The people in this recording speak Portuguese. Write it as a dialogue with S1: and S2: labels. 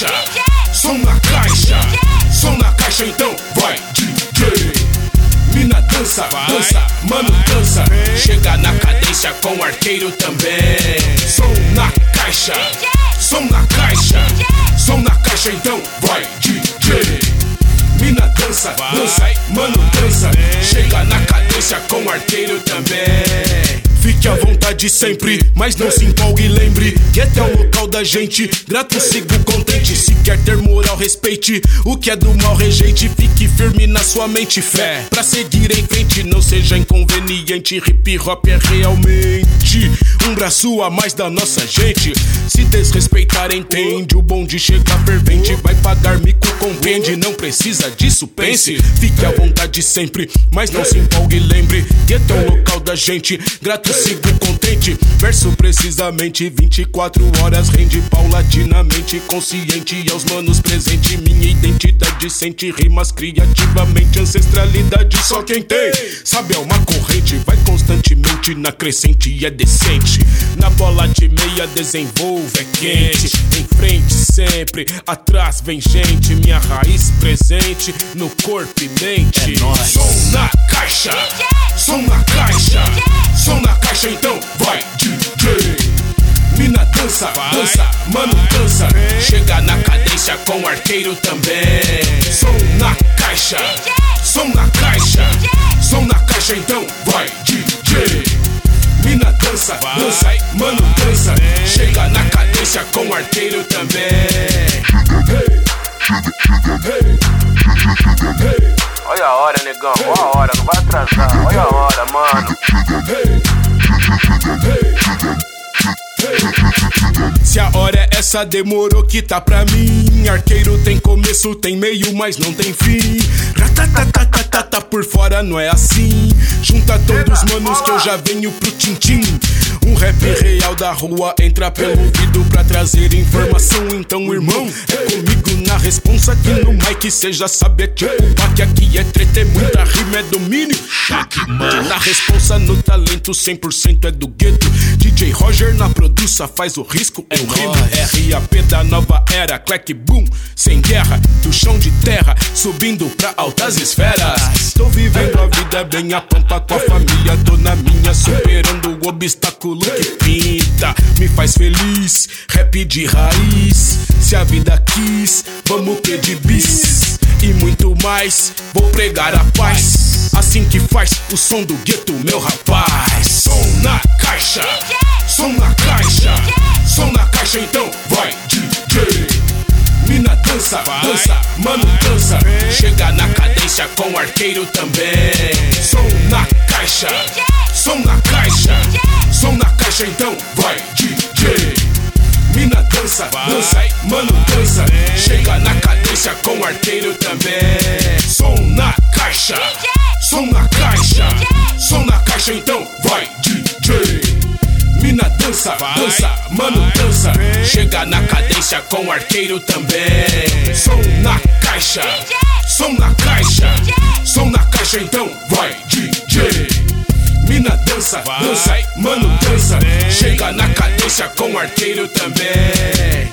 S1: caixa, som na caixa então vai DJ. Mina dança, dança, mano dança. Chega na cadência com o arqueiro também. Som na caixa, som na caixa, som na caixa então vai DJ. Mina dança, dança, mano dança. Chega na cadência com o arqueiro também. Fique à vontade sempre, mas não se empolgue e lembre que até o da gente. Grato, sigo contente. Se quer ter moral, respeite o que é do mal, rejeite. Fique firme na sua mente, fé. Pra seguir em frente, não seja inconveniente. Hip hop é realmente um braço a mais da nossa gente. Se desrespeitar, entende. O bonde chega fervente, vai pagar mico, compreende. Não precisa disso, pense. Fique à vontade sempre, mas não se empolgue lembre que o local da gente. Grato, sigo contente. Verso precisamente 24 horas rende paulatinamente. Consciente aos manos presente. Minha identidade sente rimas criativamente. Ancestralidade só quem tem. Sabe, é uma corrente. Vai constantemente na crescente e é decente. Na bola de meia desenvolve, é quente. Em frente sempre, atrás vem gente. Minha raiz presente no corpo e mente.
S2: É nóis.
S1: Som na caixa, som na caixa, som na caixa então vai DJ. Mina dança, dança, mano dança. Chega na cadência com o arqueiro também. Som na caixa, som na caixa, som na caixa então vai DJ. Mina dança, dança, mano dança. Chega na cadência com o arqueiro também.
S3: Olha a hora, negão. Olha a hora, não vai atrasar. Olha a hora, mano.
S1: Se a hora é essa, demorou que tá pra mim. Arqueiro tem começo, tem meio, mas não tem fim. Ratatatatata por fora não é assim. Junta todos os manos que eu já venho pro tintim. Um rap real da rua entra pelo ouvido pra trazer informação. Então, irmão, é comigo na responsa que no mic cê já sabe. É tipo baque aqui é treta, é muita rima, é domínio. Na responsa, no talento, 100% é do gueto. DJ Roger na produça, faz o risco, é um rimo. RAP da nova era, clack boom, sem guerra, do chão de terra, subindo pra altas esferas. Tô vivendo a vida bem a pampa com a família, tô na minha, superando o obstáculo que pinta. Me faz feliz, rap de raiz. Se a vida quis, vamos pedir bis. E muito mais, vou pregar a paz. Assim que faz o som do gueto, meu rapaz. Som na caixa, som na caixa, som na caixa, então vai DJ. Mina dança, dança, mano dança. Chega na cadência com o arqueiro também. Som na caixa, som na caixa, som na caixa, então vai DJ. Mina dança, dança, mano dança. Chega na cadência com o arqueiro também. Som na caixa, som na caixa, som na caixa, então vai DJ. Mina dança, dança, mano dança. Chega na cadência com o arqueiro também. Som na caixa, som na caixa, som na caixa, então vai DJ. Mina dança, dança, mano dança. Chega na cadência com o arqueiro também.